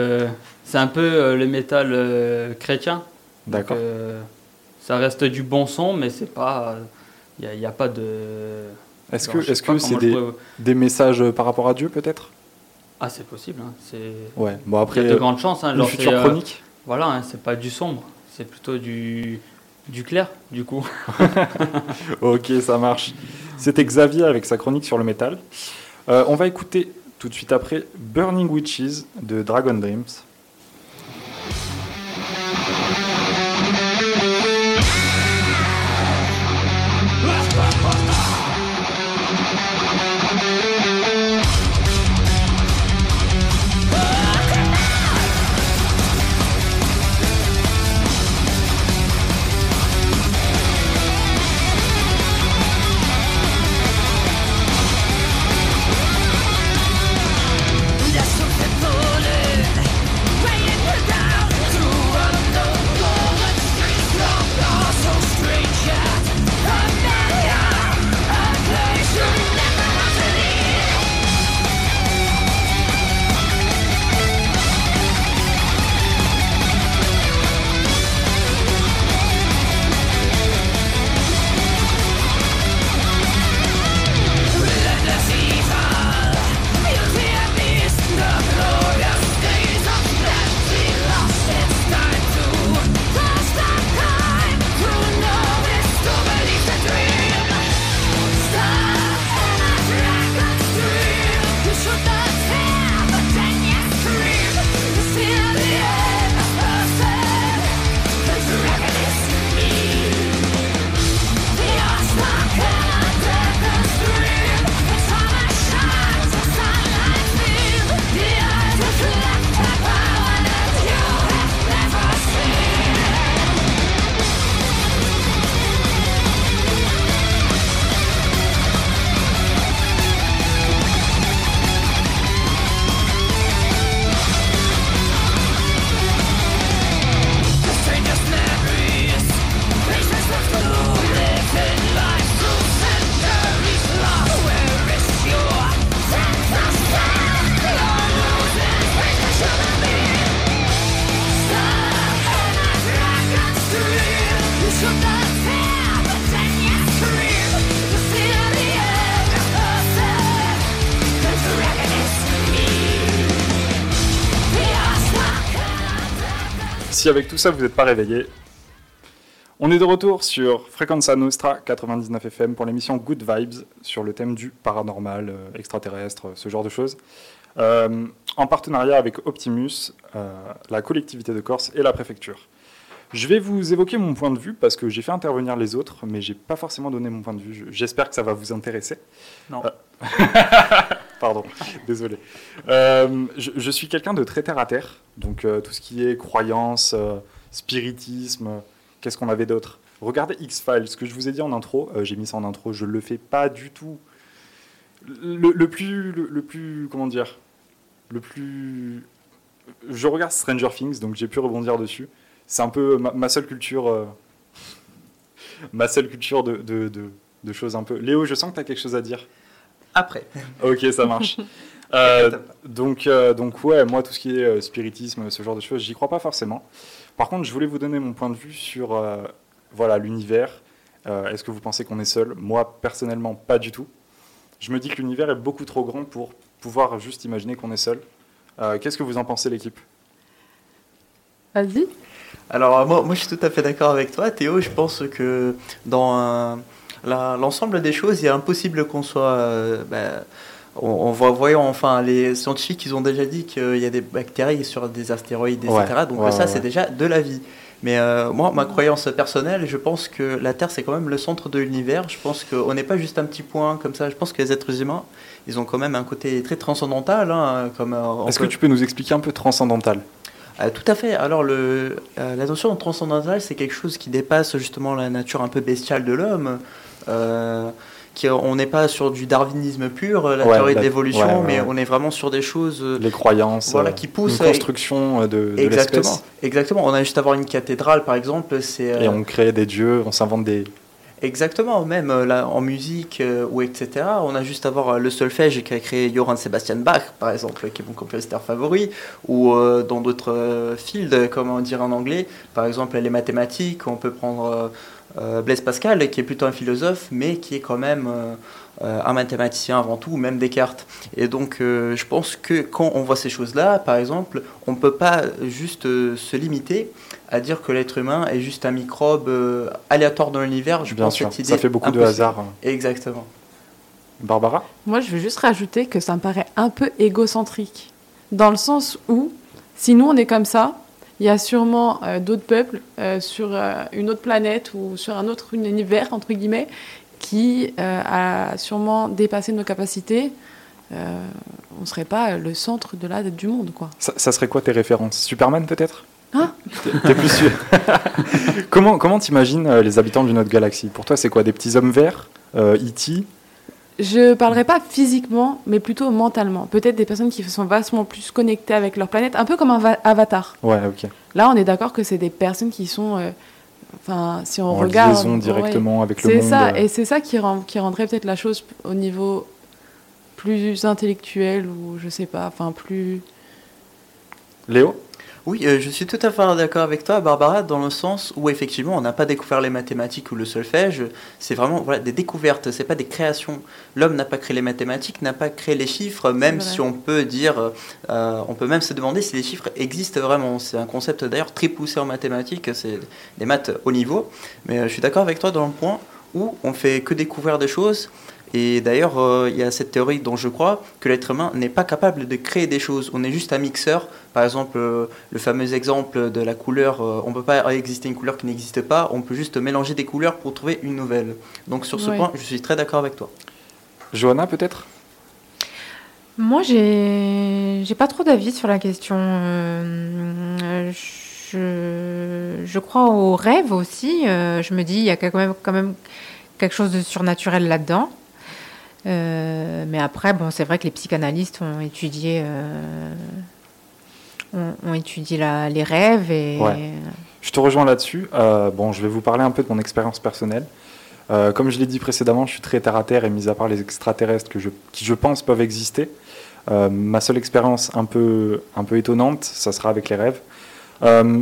c'est un peu le métal chrétien. D'accord. Euh, ça reste du bon son, mais c'est pas. Il n'y a, pas de. Est-ce que que comment c'est des, pourrais- des messages euh, par rapport à Dieu peut-être? Ah c'est possible. hein, C'est. Ouais. Bon après. Il y a de grandes chances. Hein, genre, c'est, euh, chronique. Voilà, hein, c'est pas du sombre, c'est plutôt du du clair du coup. *laughs* ok, ça marche. C'était Xavier avec sa chronique sur le métal. Euh, on va écouter tout de suite après Burning Witches de Dragon Dreams. Si avec tout ça vous n'êtes pas réveillé, on est de retour sur Frequenza Nostra 99 FM pour l'émission Good Vibes sur le thème du paranormal, euh, extraterrestre, ce genre de choses. Euh, en partenariat avec Optimus, euh, la collectivité de Corse et la préfecture. Je vais vous évoquer mon point de vue parce que j'ai fait intervenir les autres, mais j'ai pas forcément donné mon point de vue. Je- J'espère que ça va vous intéresser. Non. *laughs* Pardon, *laughs* désolé. Euh, je, suis quelqu'un de très terre à terre, donc euh, tout ce qui est croyance, euh, spiritisme, qu'est-ce qu'on avait d'autre? Regardez X-Files, ce que je vous ai dit en intro, j'ai mis ça en intro, je le fais pas du tout. Le, plus, le, plus, comment dire, le plus. Je regarde Stranger Things, donc j'ai pu rebondir dessus. C'est un peu ma, seule culture, ma seule culture *laughs* de, de- de choses un peu. Léo, je sens que tu as quelque chose à dire. Après. Ok, ça marche. *laughs* Euh, donc, euh, donc ouais, moi tout ce qui est euh, spiritisme, ce genre de choses, j'y crois pas forcément. Par contre, je voulais vous donner mon point de vue sur euh, voilà l'univers. Euh, Est-ce que vous pensez qu'on est seul? Moi, personnellement, pas du tout. Je me dis que l'univers est beaucoup trop grand pour pouvoir juste imaginer qu'on est seul. Euh, Qu'est-ce que vous en pensez, l'équipe? Vas-y. Alors, moi, moi, je suis tout à fait d'accord avec toi, Théo. Je pense que dans la- l'ensemble des choses, il est impossible qu'on soit. euh, ben, on, on voit, voyons, enfin, les scientifiques, ils ont déjà dit qu'il y a des bactéries sur des astéroïdes, etc. Ouais, Donc, ouais, ça, ouais, c'est déjà de la vie. Mais euh, moi, ma croyance personnelle, je pense que la Terre, c'est quand même le centre de l'univers. Je pense qu'on n'est pas juste un petit point comme ça. Je pense que les êtres humains, ils ont quand même un côté très transcendantal. hein, comme, euh, Est-ce peut- que tu peux nous expliquer un peu transcendantal? Euh, tout à fait. Alors, le, euh, la notion de transcendantal, c'est quelque chose qui dépasse justement la nature un peu bestiale de l'homme. Euh, qui, on n'est pas sur du darwinisme pur, la Ouais, théorie de l'évolution, ouais, ouais, mais on est vraiment sur des choses. euh, Les croyances, voilà, qui poussent. une construction de, de Exactement. Exactement. On a juste à avoir une cathédrale, par exemple. Et on crée des dieux, on s'invente des. Exactement, même euh, là, en musique euh, ou etc. On a juste à voir euh, le solfège qu'a créé Johann Sebastian Bach, par exemple, qui est mon compositeur favori, ou dans d'autres fields, comme on dirait en anglais, par exemple les mathématiques, on peut prendre Blaise Pascal, qui est plutôt un philosophe, mais qui est quand même un mathématicien avant tout, ou même Descartes. Et donc, je pense que quand on voit ces choses-là, par exemple, on ne peut pas juste se limiter à dire que l'être humain est juste un microbe euh, aléatoire dans l'univers. Je Bien pense sûr, cette idée ça fait beaucoup de hasard. Exactement. Barbara? Moi, je veux juste rajouter que ça me paraît un peu égocentrique. Dans le sens où, si nous, on est comme ça, il y a sûrement euh, d'autres peuples euh, sur euh, une autre planète ou sur un autre univers, entre guillemets, qui euh, a sûrement dépassé nos capacités. Euh, on ne serait pas le centre de la, du monde, quoi. Ça, ça serait quoi tes références? Superman peut-être? Hein T'es- plus sûr *laughs* Comment comment t'imagines euh, les habitants d'une autre galaxie? Pour toi, c'est quoi? Des petits hommes verts euh, E.T. Je parlerai pas physiquement, mais plutôt mentalement. Peut-être des personnes qui sont vachement plus connectées avec leur planète, un peu comme un va- avatar. Ouais, ok. Là, on est d'accord que c'est des personnes qui sont. euh, Enfin, si on En regarde. liaison directement avec le C'est monde, ça, euh. et c'est ça qui, rend, qui rendrait peut-être la chose au niveau plus intellectuel ou je sais pas, enfin plus. Léo? Oui, euh, je suis tout à fait d'accord avec toi, Barbara, dans le sens où effectivement, on n'a pas découvert les mathématiques ou le solfège. C'est vraiment voilà, des découvertes, c'est pas des créations. L'homme n'a pas créé les mathématiques, n'a pas créé les chiffres, même si on peut dire, euh, on peut même se demander si les chiffres existent vraiment. C'est un concept d'ailleurs très poussé en mathématiques, c'est des maths haut niveau. Mais euh, je suis d'accord avec toi dans le point où on fait que découvrir des choses. Et d'ailleurs, euh, il y a cette théorie dont je crois que l'être humain n'est pas capable de créer des choses. On est juste un mixeur. Par exemple, euh, le fameux exemple de la couleur, euh, on ne peut pas exister une couleur qui n'existe pas, on peut juste mélanger des couleurs pour trouver une nouvelle. Donc sur ce Ouais. point, je suis très d'accord avec toi. Johanna peut-être? Moi, j'ai j'ai pas trop d'avis sur la question. Euh, je, je crois aux rêves aussi. Euh, je me dis, il y a quand même, quand même quelque chose de surnaturel là-dedans. Euh, mais après, bon, c'est vrai que les psychanalystes ont étudié, euh, ont, étudié les rêves. Je te rejoins là-dessus. Euh, bon, je vais vous parler un peu de mon expérience personnelle. Comme je l'ai dit précédemment, je suis très terre à terre et mis à part les extraterrestres que qui, je pense, peuvent exister, ma seule expérience un peu, un peu étonnante, ça sera avec les rêves.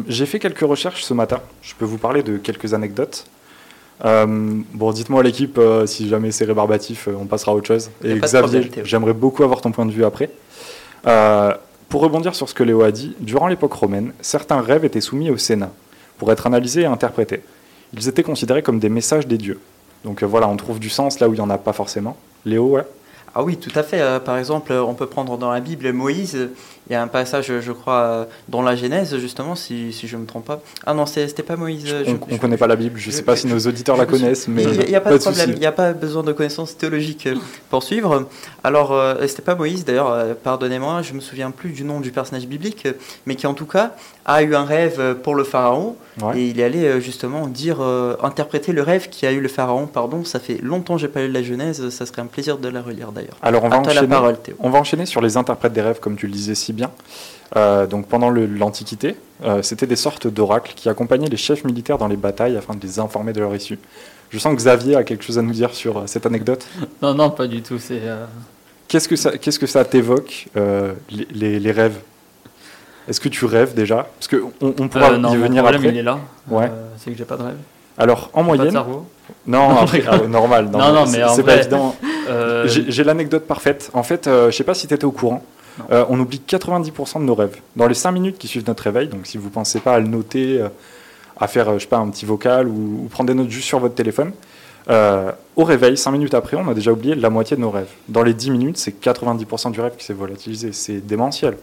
J'ai fait quelques recherches ce matin. Je peux vous parler de quelques anecdotes. Euh, bon, dites-moi à l'équipe euh, si jamais c'est rébarbatif, euh, on passera à autre chose. Et Xavier, j'aimerais beaucoup avoir ton point de vue après. Pour rebondir sur ce que Léo a dit, durant l'époque romaine, certains rêves étaient soumis au Sénat pour être analysés et interprétés. Ils étaient considérés comme des messages des dieux. Donc voilà, on trouve du sens là où il n'y en a pas forcément. Léo, ouais Ah oui, tout à fait. Euh, par exemple, euh, on peut prendre dans la Bible Moïse. Il y a un passage, je crois, euh, dans la Genèse, justement, si, si je ne me trompe pas. Ah non, c'était pas Moïse. je- On ne connaît pas la Bible, je ne sais pas si nos auditeurs la connaissent, mais Il n'y a, pas de problème, il n'y a pas besoin de connaissances théologiques pour suivre. Alors, euh, c'était pas Moïse, d'ailleurs, pardonnez-moi, je me souviens plus du nom du personnage biblique, mais qui en tout cas a eu un rêve pour le pharaon, Ouais. et il est allé justement dire, euh, interpréter le rêve qu'a eu le pharaon. Pardon, ça fait longtemps que j'ai pas lu la Genèse, ça serait un plaisir de la relire d'ailleurs. Alors on va, enchaîner, la parole, Théo. on va enchaîner sur les interprètes des rêves, comme tu le disais si bien. Euh, donc pendant l'Antiquité, euh, c'était des sortes d'oracles qui accompagnaient les chefs militaires dans les batailles afin de les informer de leur issue. Je sens que Xavier a quelque chose à nous dire sur euh, cette anecdote. *laughs* Non, non, pas du tout. C'est. euh, Qu'est-ce que ça, qu'est-ce que ça t'évoque, euh, les, les- les rêves? Est-ce que tu rêves déjà? Parce qu'on on pourra euh, non, y venir problème, après. il est là. Ouais. Euh, c'est que j'ai pas de rêve. Alors, en moyenne. Non, après, ah, normal. Non, non, c'est- mais c'est pas vrai, évident. euh, J'ai l'anecdote parfaite. En fait, euh, je sais pas si tu étais au courant. Euh, on oublie 90% de nos rêves. Dans les 5 minutes qui suivent notre réveil, donc si vous pensez pas à le noter, euh, à faire, euh, je sais pas, un petit vocal ou, ou prendre des notes juste sur votre téléphone, euh, au réveil, 5 minutes après, on a déjà oublié la moitié de nos rêves. Dans les 10 minutes, c'est 90% du rêve qui s'est volatilisé. C'est démentiel.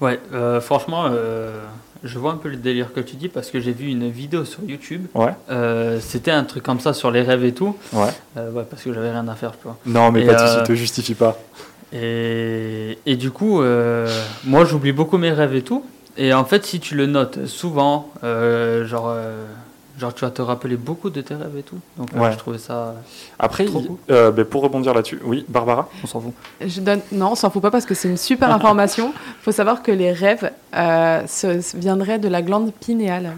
Ouais, euh, franchement, euh, je vois un peu le délire que tu dis parce que j'ai vu une vidéo sur YouTube. Ouais. Euh, C'était un truc comme ça sur les rêves et tout. Ouais. Euh, ouais, parce que j'avais rien à faire, tu vois. Non, mais Et, pas de euh, soucis, te justifie pas. Et, et du coup, moi j'oublie beaucoup mes rêves et tout. Et en fait, si tu le notes souvent, genre, genre tu vas te rappeler beaucoup de tes rêves et tout. Donc euh, Ouais. je trouvais ça. Après, trop il- cool. euh, ben, pour rebondir là-dessus, oui, Barbara On s'en fout. Je donne... Non, on s'en fout pas parce que c'est une super information. Il *laughs* faut savoir que les rêves euh, se- se viendraient de la glande pinéale.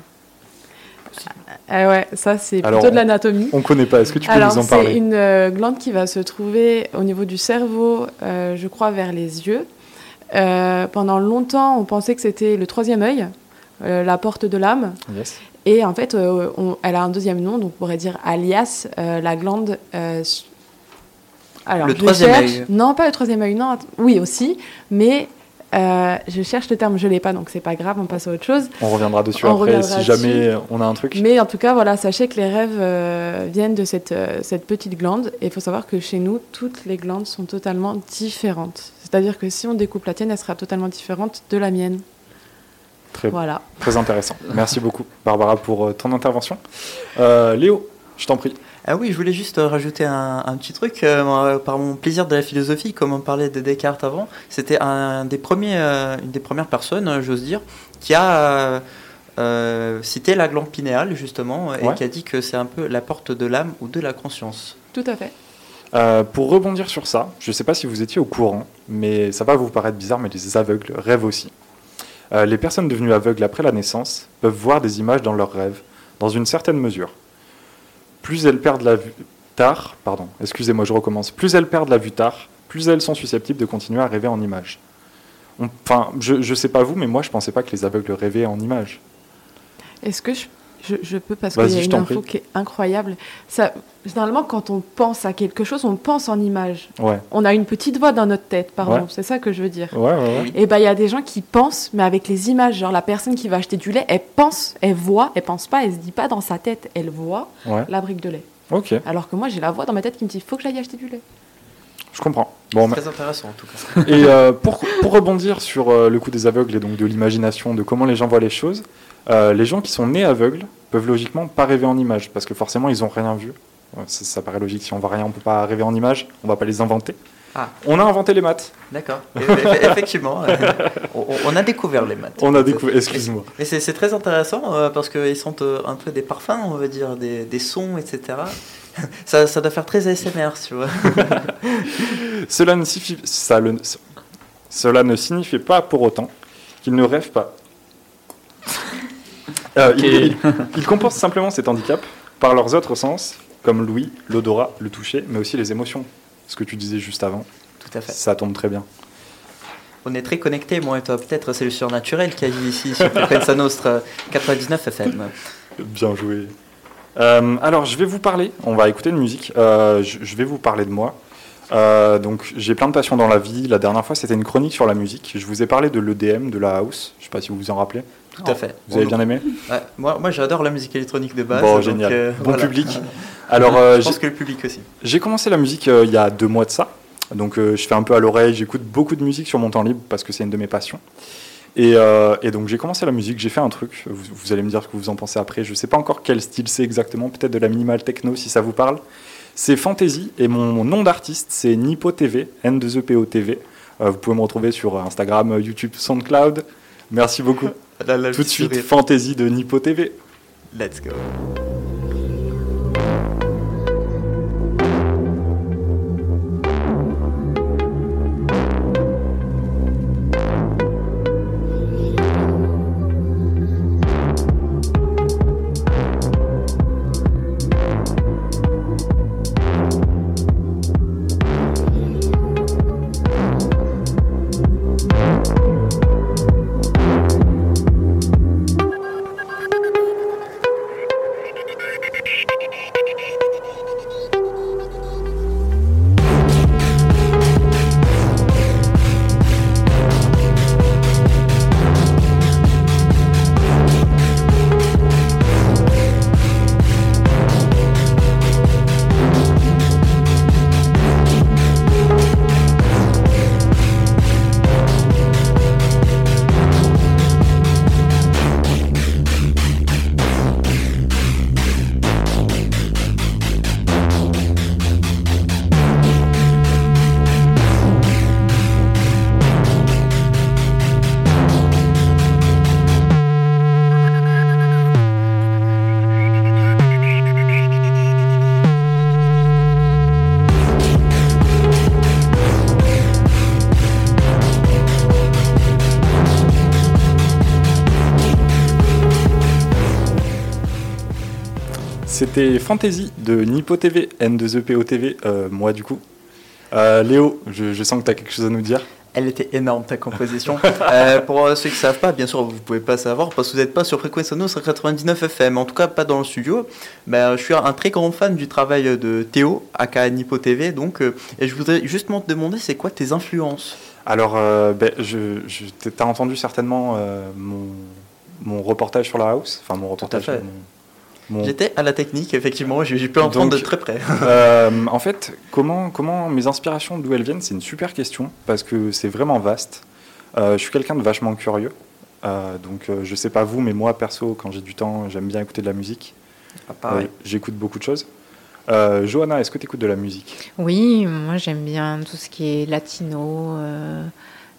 Euh, ouais, ça c'est plutôt de l'anatomie. On connaît pas. Est-ce que tu peux Alors, nous en c'est parler une euh, glande qui va se trouver au niveau du cerveau, euh, je crois, vers les yeux. Euh, pendant longtemps, on pensait que c'était le troisième œil, euh, la porte de l'âme. Yes. Et en fait, euh, on- elle a un deuxième nom, donc on pourrait dire alias euh, la glande. euh, alors, Le je troisième cherche- œil. Non, pas le troisième œil, non. Oui, aussi. Mais euh, je cherche le terme, je l'ai pas, donc c'est pas grave, on passe à autre chose. On reviendra dessus On après reviendra si jamais dessus. on a un truc. Mais en tout cas, voilà, sachez que les rêves euh, viennent de cette, euh, cette petite glande. Et il faut savoir que chez nous, toutes les glandes sont totalement différentes. C'est-à-dire que si on découpe la tienne, elle sera totalement différente de la mienne. Très, Voilà. très intéressant. *laughs* Merci beaucoup, Barbara, pour euh, ton intervention. Euh, Léo, je t'en prie. Ah oui, je voulais juste euh, rajouter un, un petit truc. euh, par mon plaisir de la philosophie, comme on parlait de Descartes avant, c'était un des premiers, euh, une des premières personnes, j'ose dire, qui a euh, cité la glande pinéale, justement, et Ouais. qui a dit que c'est un peu la porte de l'âme ou de la conscience. Tout à fait. Euh, pour rebondir sur ça, je ne sais pas si vous étiez au courant, mais ça va vous paraître bizarre, mais les aveugles rêvent aussi. Euh, les personnes devenues aveugles après la naissance peuvent voir des images dans leurs rêves, dans une certaine mesure. Plus elles perdent la vue tard, pardon, excusez-moi, je recommence. Plus elles perdent la vue tard, plus elles sont susceptibles de continuer à rêver en images. Enfin, je ne sais pas vous, mais moi je pensais pas que les aveugles rêvaient en images. Est-ce que je, je, je peux parce qu'il y a une info prie. qui est incroyable. Ça, généralement, quand on pense à quelque chose, on pense en image. Ouais. On a une petite voix dans notre tête, pardon. Ouais. C'est ça que je veux dire. Ouais, ouais, ouais. Et ben il y a des gens qui pensent, mais avec les images. Genre la personne qui va acheter du lait, elle pense, elle voit, elle pense pas, elle se dit pas dans sa tête, elle voit Ouais. la brique de lait. Alors que moi, j'ai la voix dans ma tête qui me dit, faut que j'aille acheter du lait. je comprends. Bon, C'est mais- très intéressant en tout cas. Et euh, pour, pour rebondir sur euh, le coup des aveugles et donc de l'imagination, de comment les gens voient les choses, euh, les gens qui sont nés aveugles peuvent logiquement pas rêver en images parce que forcément ils ont rien vu. Ça, ça paraît logique, si on voit rien, on peut pas rêver en images, on va pas les inventer. Ah. On a inventé les maths. D'accord. Effectivement, on, a découvert les maths. On a découvert, excuse-moi. Mais c'est très intéressant euh, parce qu'ils sentent euh, un peu des parfums, on va dire, des, des sons, etc. *laughs* Ça, ça doit faire très ASMR, tu vois. *laughs* Cela ne, signifie, ça le- cela ne signifie pas pour autant qu'ils ne rêvent pas. Euh, ils, ils- ils compensent simplement cet handicap par leurs autres sens, comme l'ouïe, l'odorat, le toucher, mais aussi les émotions. Ce que tu disais juste avant. Tout à fait. Ça tombe très bien. on est très connectés, moi et toi. Peut-être c'est le surnaturel qui agit ici sur Frequenza Nostra 99 FM. Bien joué. Euh, alors, je vais vous parler, on va écouter une musique, Euh, je, je vais vous parler de moi. Euh, donc, j'ai plein de passions dans la vie. La dernière fois, c'était une chronique sur la musique. Je vous ai parlé de l'EDM, de la house. Je sais pas si vous vous en rappelez. Tout à fait. Vous avez bien aimé Ouais, moi, moi j'adore la musique électronique de base. Bon, donc, génial. euh, bon voilà. public. *laughs* Alors, euh, je pense que le public aussi. J'ai commencé la musique euh, il y a deux mois de ça. Donc je fais un peu à l'oreille, j'écoute beaucoup de musique sur mon temps libre parce que c'est une de mes passions. Et, et donc j'ai commencé la musique, j'ai fait un truc, vous, vous allez me dire ce que vous en pensez après, je sais pas encore quel style c'est exactement, peut-être de la minimal techno si ça vous parle. C'est Fantasy et mon, mon nom d'artiste c'est Nipo TV, N2EPO TV. Euh, vous pouvez me retrouver sur Instagram, YouTube, SoundCloud. Merci beaucoup. *laughs* Là, là, Tout de suite, souris. Fantasy de Nipo TV. Let's go. C'était Fantasy de Nipo TV, N2EPO TV, euh, moi du coup. Euh, Léo, je, je sens que tu as quelque chose à nous dire. Elle était énorme ta composition. *laughs* Euh, pour ceux qui ne savent pas, bien sûr, vous ne pouvez pas savoir parce que vous n'êtes pas sur Nostra 99 FM, en tout cas pas dans le studio. Euh, je suis un très grand fan du travail de Théo, aka Nipo TV, donc, et je voudrais justement te demander c'est quoi tes influences? Alors, ben, je, je, t'as entendu certainement mon, mon reportage sur la house, enfin mon reportage. fait. mon- J'étais à la technique, effectivement, j'ai pu entendre Donc, de très près. euh, *laughs* en fait, comment, comment mes inspirations, d'où elles viennent, c'est une super question parce que c'est vraiment vaste. Euh, je suis quelqu'un de vachement curieux. Euh, donc, euh, je sais pas vous, mais moi, perso, quand j'ai du temps, j'aime bien écouter de la musique. Ah, pareil. Euh, J'écoute beaucoup de choses. Euh, Johanna, est-ce que tu écoutes de la musique? Oui, moi j'aime bien tout ce qui est latino, euh,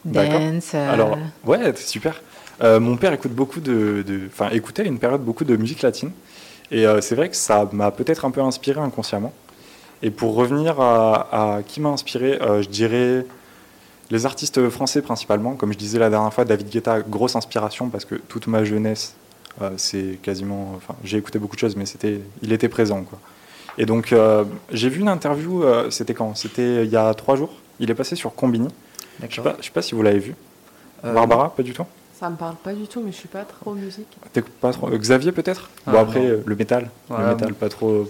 dance. euh, Alors, ouais, c'est super. Euh, mon père écoute beaucoup de, de- enfin, écoutait à une période beaucoup de musique latine, et euh, c'est vrai que ça m'a peut-être un peu inspiré inconsciemment. Et pour revenir à, à qui m'a inspiré, euh, je dirais les artistes français principalement. Comme je disais la dernière fois, David Guetta, grosse inspiration parce que toute ma jeunesse, euh, c'est quasiment, enfin, j'ai écouté beaucoup de choses, mais c'était, il était présent, quoi. Et donc, euh, j'ai vu une interview, euh, c'était quand? C'était il y a trois jours. Il est passé sur Combini. Je sais je sais pas si vous l'avez vu. Euh, Barbara, pas du tout? Ça me parle pas du tout, mais je suis pas trop musique. T'écoutes pas trop. euh, Xavier peut-être? Ah, Bon après non. euh, le métal, Voilà, le métal bon. pas trop.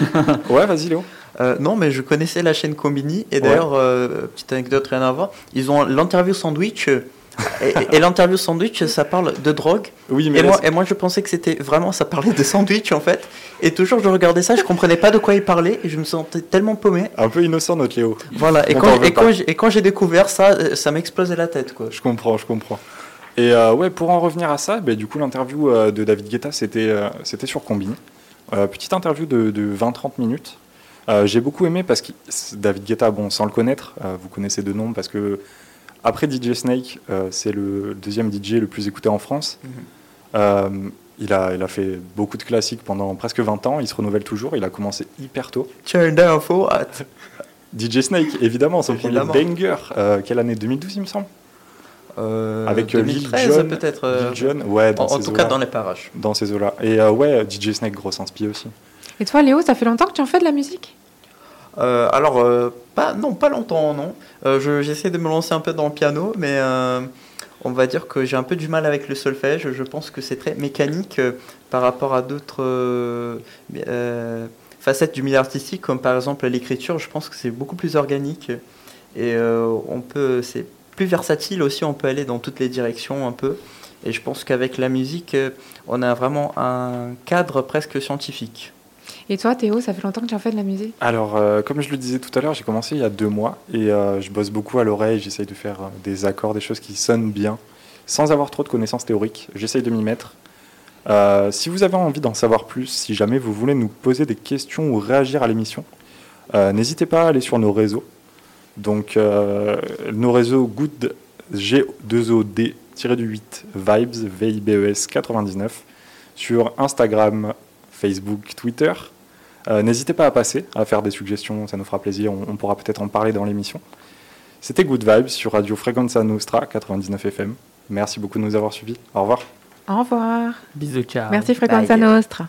*laughs* ouais, vas-y Léo. Euh, non, mais je connaissais la chaîne Combini. Et Ouais. d'ailleurs, euh, petite anecdote, rien à voir. Ils ont l'interview sandwich. et et l'interview sandwich, ça parle de drogue. Oui, mais et, là, moi, c'est- et moi, je pensais que c'était vraiment, ça parlait de sandwich en fait. Et toujours, je regardais ça, je comprenais pas de quoi il parlait. Et je me sentais tellement paumé. Un peu innocent notre Léo. Voilà, et On quand, et, quand j'ai, et quand j'ai découvert ça, ça m'explosait la tête quoi. Je comprends, je comprends. Et euh, ouais, pour en revenir à ça, bah, du coup l'interview euh, de David Guetta c'était euh, c'était sur Combini. Euh, petite interview de, de 20-30 minutes. Euh, J'ai beaucoup aimé parce que David Guetta, bon, sans le connaître, euh, vous connaissez de nom parce que après DJ Snake, euh, c'est le deuxième DJ le plus écouté en France. Mhm. Euh, il, a, il a fait beaucoup de classiques pendant presque 20 ans, il se renouvelle toujours, il a commencé hyper tôt. Turn down for what? *laughs* DJ Snake, évidemment, son Évidemment. premier banger. Euh, quelle année? 2012, il me semble? Avec euh, Lil 2013 Jon, peut-être. euh, Lil Jon, ouais, dans en, tout cas dans les parages. Dans ces eaux-là. Et euh, ouais, DJ Snake, grosse inspi aussi. Et toi, Léo, ça fait longtemps que tu en fais de la musique? Euh, alors, euh, pas, non, pas longtemps, non. Euh, je- J'essaie de me lancer un peu dans le piano, mais euh, on va dire que j'ai un peu du mal avec le solfège. Je pense que c'est très mécanique euh, par rapport à d'autres euh, euh, facettes du milieu artistique, comme par exemple l'écriture. Je pense que c'est beaucoup plus organique et euh, on peut, c'est plus versatile aussi. On peut aller dans toutes les directions un peu. Et je pense qu'avec la musique, euh, on a vraiment un cadre presque scientifique. Et toi, Théo, ça fait longtemps que tu en fais de la musique? Alors, euh, comme je le disais tout à l'heure, j'ai commencé il y a deux mois et euh, je bosse beaucoup à l'oreille. J'essaye de faire des accords, des choses qui sonnent bien, sans avoir trop de connaissances théoriques. J'essaye de m'y mettre. Euh, si vous avez envie d'en savoir plus, si jamais vous voulez nous poser des questions ou réagir à l'émission, euh, n'hésitez pas à aller sur nos réseaux. Donc, euh, nos réseaux good G2OD-8 vibes VIBES 99 sur Instagram, Facebook, Twitter. Euh, N'hésitez pas à passer, à faire des suggestions, ça nous fera plaisir, on, on pourra peut-être en parler dans l'émission. C'était Good Vibes sur Radio Frequenza Nostra 99 FM. Merci beaucoup de nous avoir suivis. Au revoir. Au revoir. Bisous, ciao. Merci Fréquenza Bye. Nostra.